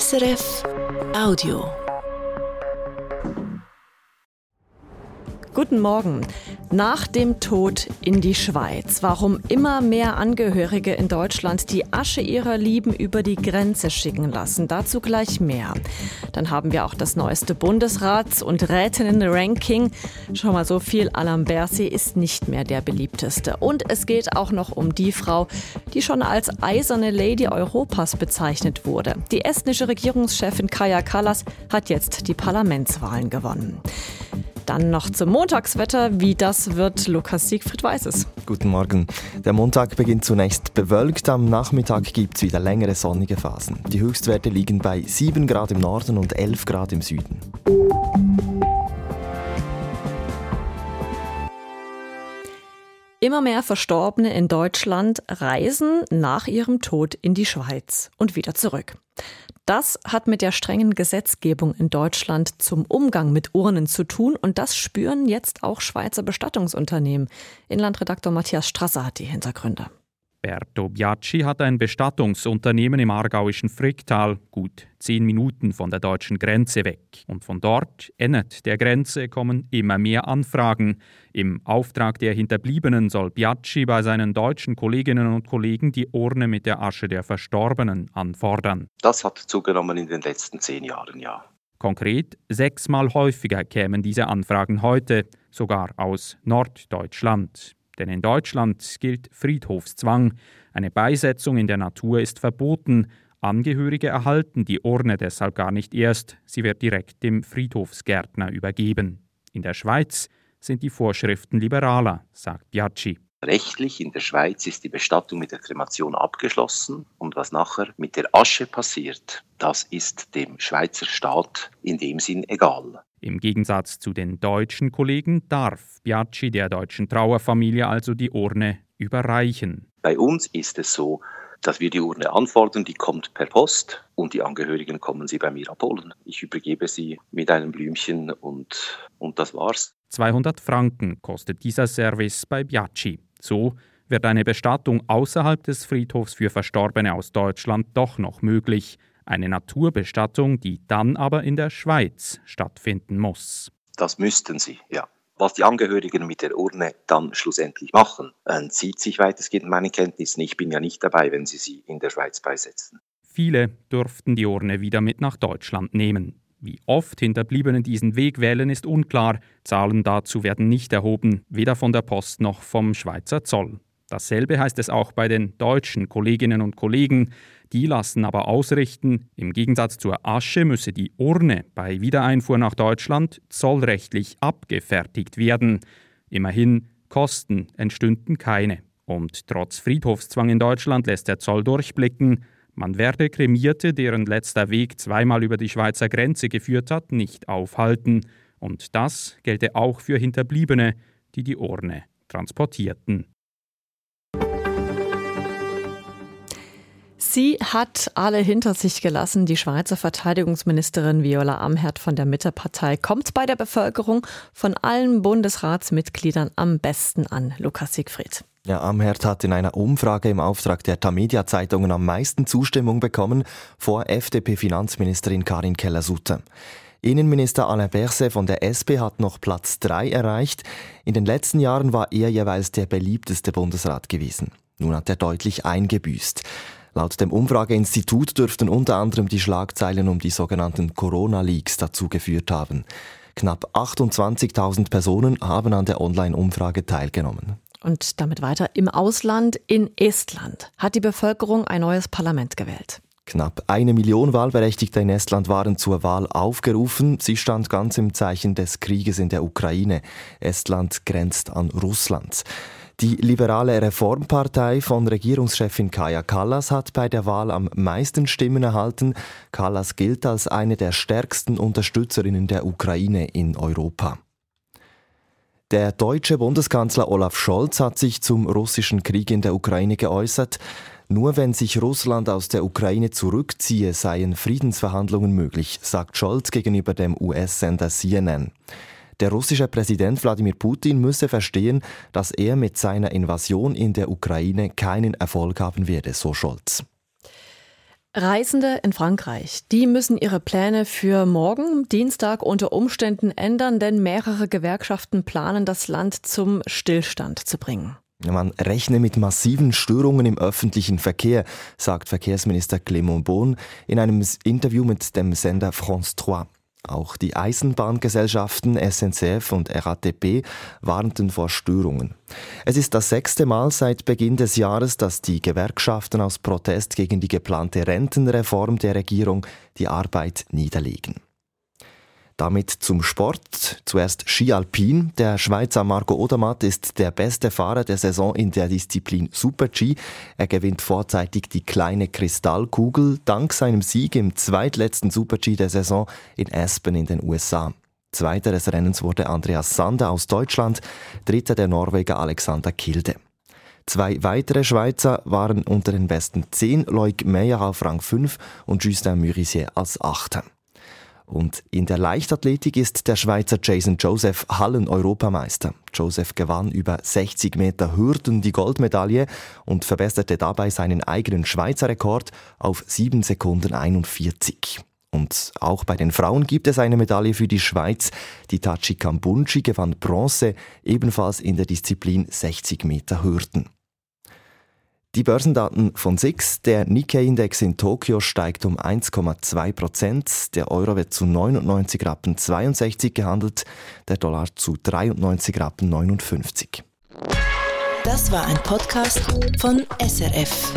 SRF Audio. Guten Morgen. Nach dem Tod in die Schweiz. Warum immer mehr Angehörige in Deutschland die Asche ihrer Lieben über die Grenze schicken lassen. Dazu gleich mehr. Dann haben wir auch das neueste Bundesrats- und Rätinnen-Ranking. Schon mal so viel, Alain Berset ist nicht mehr der beliebteste. Und es geht auch noch um die Frau, die schon als eiserne Lady Europas bezeichnet wurde. Die estnische Regierungschefin Kaja Kallas hat jetzt die Parlamentswahlen gewonnen. Dann noch zum Montagswetter. Wie das wird, Lukas Siegfried weiß es. Guten Morgen. Der Montag beginnt zunächst bewölkt. Am Nachmittag gibt es wieder längere sonnige Phasen. Die Höchstwerte liegen bei 7 Grad im Norden und 11 Grad im Süden. Immer mehr Verstorbene in Deutschland reisen nach ihrem Tod in die Schweiz und wieder zurück. Das hat mit der strengen Gesetzgebung in Deutschland zum Umgang mit Urnen zu tun und das spüren jetzt auch Schweizer Bestattungsunternehmen. Inlandredaktor Matthias Strasser hat die Hintergründe. Berto Biacci hat ein Bestattungsunternehmen im aargauischen Fricktal, gut zehn Minuten von der deutschen Grenze weg. Und von dort, endet der Grenze, kommen immer mehr Anfragen. Im Auftrag der Hinterbliebenen soll Biacci bei seinen deutschen Kolleginnen und Kollegen die Urne mit der Asche der Verstorbenen anfordern. Das hat zugenommen in den letzten zehn Jahren, ja. Konkret sechsmal häufiger kämen diese Anfragen heute, sogar aus Norddeutschland. Denn in Deutschland gilt Friedhofszwang. Eine Beisetzung in der Natur ist verboten. Angehörige erhalten die Urne deshalb gar nicht erst. Sie wird direkt dem Friedhofsgärtner übergeben. In der Schweiz sind die Vorschriften liberaler, sagt Biaggi. Rechtlich in der Schweiz ist die Bestattung mit der Kremation abgeschlossen und was nachher mit der Asche passiert, das ist dem Schweizer Staat in dem Sinn egal. Im Gegensatz zu den deutschen Kollegen darf Biaggi der deutschen Trauerfamilie also die Urne überreichen. Bei uns ist es so, dass wir die Urne anfordern, die kommt per Post und die Angehörigen kommen sie bei mir abholen. Ich übergebe sie mit einem Blümchen und, und das war's. 200 Franken kostet dieser Service bei Biaggi. So wird eine Bestattung außerhalb des Friedhofs für Verstorbene aus Deutschland doch noch möglich. Eine Naturbestattung, die dann aber in der Schweiz stattfinden muss. Das müssten sie, ja. Was die Angehörigen mit der Urne dann schlussendlich machen, entzieht sich weitestgehend meinen Kenntnissen. Ich bin ja nicht dabei, wenn sie sie in der Schweiz beisetzen. Viele durften die Urne wieder mit nach Deutschland nehmen. Wie oft Hinterbliebene diesen Weg wählen, ist unklar. Zahlen dazu werden nicht erhoben, weder von der Post noch vom Schweizer Zoll. Dasselbe heißt es auch bei den deutschen Kolleginnen und Kollegen. Die lassen aber ausrichten, im Gegensatz zur Asche müsse die Urne bei Wiedereinfuhr nach Deutschland zollrechtlich abgefertigt werden. Immerhin, Kosten entstünden keine. Und trotz Friedhofszwang in Deutschland lässt der Zoll durchblicken, man werde Kremierte, deren letzter Weg zweimal über die Schweizer Grenze geführt hat, nicht aufhalten. Und das gelte auch für Hinterbliebene, die die Urne transportierten. Sie hat alle hinter sich gelassen. Die Schweizer Verteidigungsministerin Viola Amherd von der Mittepartei kommt bei der Bevölkerung von allen Bundesratsmitgliedern am besten an. Lukas Siegfried. Ja, Amherd hat in einer Umfrage im Auftrag der Tamedia-Zeitungen am meisten Zustimmung bekommen vor FDP-Finanzministerin Karin Keller-Sutter. Innenminister Alain Berset von der SP hat noch Platz 3 erreicht. In den letzten Jahren war er jeweils der beliebteste Bundesrat gewesen. Nun hat er deutlich eingebüßt. Laut dem Umfrageinstitut dürften unter anderem die Schlagzeilen um die sogenannten Corona-Leaks dazu geführt haben. Knapp 28.000 Personen haben an der Online-Umfrage teilgenommen. Und damit weiter. Im Ausland, in Estland, hat die Bevölkerung ein neues Parlament gewählt. Knapp eine Million Wahlberechtigte in Estland waren zur Wahl aufgerufen. Sie stand ganz im Zeichen des Krieges in der Ukraine. Estland grenzt an Russland. Die liberale Reformpartei von Regierungschefin Kaja Kallas hat bei der Wahl am meisten Stimmen erhalten. Kallas gilt als eine der stärksten Unterstützerinnen der Ukraine in Europa. Der deutsche Bundeskanzler Olaf Scholz hat sich zum russischen Krieg in der Ukraine geäußert. Nur wenn sich Russland aus der Ukraine zurückziehe, seien Friedensverhandlungen möglich, sagt Scholz gegenüber dem US-Sender CNN. Der russische Präsident Wladimir Putin müsse verstehen, dass er mit seiner Invasion in der Ukraine keinen Erfolg haben werde, so Scholz. Reisende in Frankreich, die müssen ihre Pläne für morgen, Dienstag, unter Umständen ändern, denn mehrere Gewerkschaften planen, das Land zum Stillstand zu bringen. Man rechne mit massiven Störungen im öffentlichen Verkehr, sagt Verkehrsminister Clément Beaune in einem Interview mit dem Sender France 3. Auch die Eisenbahngesellschaften SNCF und RATP warnten vor Störungen. Es ist das sechste Mal seit Beginn des Jahres, dass die Gewerkschaften aus Protest gegen die geplante Rentenreform der Regierung die Arbeit niederlegen. Damit zum Sport. Zuerst Ski Alpin. Der Schweizer Marco Odermatt ist der beste Fahrer der Saison in der Disziplin Super-G. Er gewinnt vorzeitig die kleine Kristallkugel dank seinem Sieg im zweitletzten Super-G der Saison in Aspen in den USA. Zweiter des Rennens wurde Andreas Sander aus Deutschland, dritter der Norweger Alexander Kilde. Zwei weitere Schweizer waren unter den besten zehn, Loic Meyer auf Rang 5 und Justin Murisier als Achter. Und in der Leichtathletik ist der Schweizer Jason Joseph Hallen-Europameister. Joseph gewann über 60 Meter Hürden die Goldmedaille und verbesserte dabei seinen eigenen Schweizer Rekord auf 7 Sekunden 41. Und auch bei den Frauen gibt es eine Medaille für die Schweiz. Die Tachi Kambunchi gewann Bronze, ebenfalls in der Disziplin 60 Meter Hürden. Die Börsendaten von SIX. Der Nikkei-Index in Tokio steigt um 1,2 Prozent. Der Euro wird zu 99 Rappen 62 gehandelt, der Dollar zu 93 Rappen 59. Das war ein Podcast von SRF.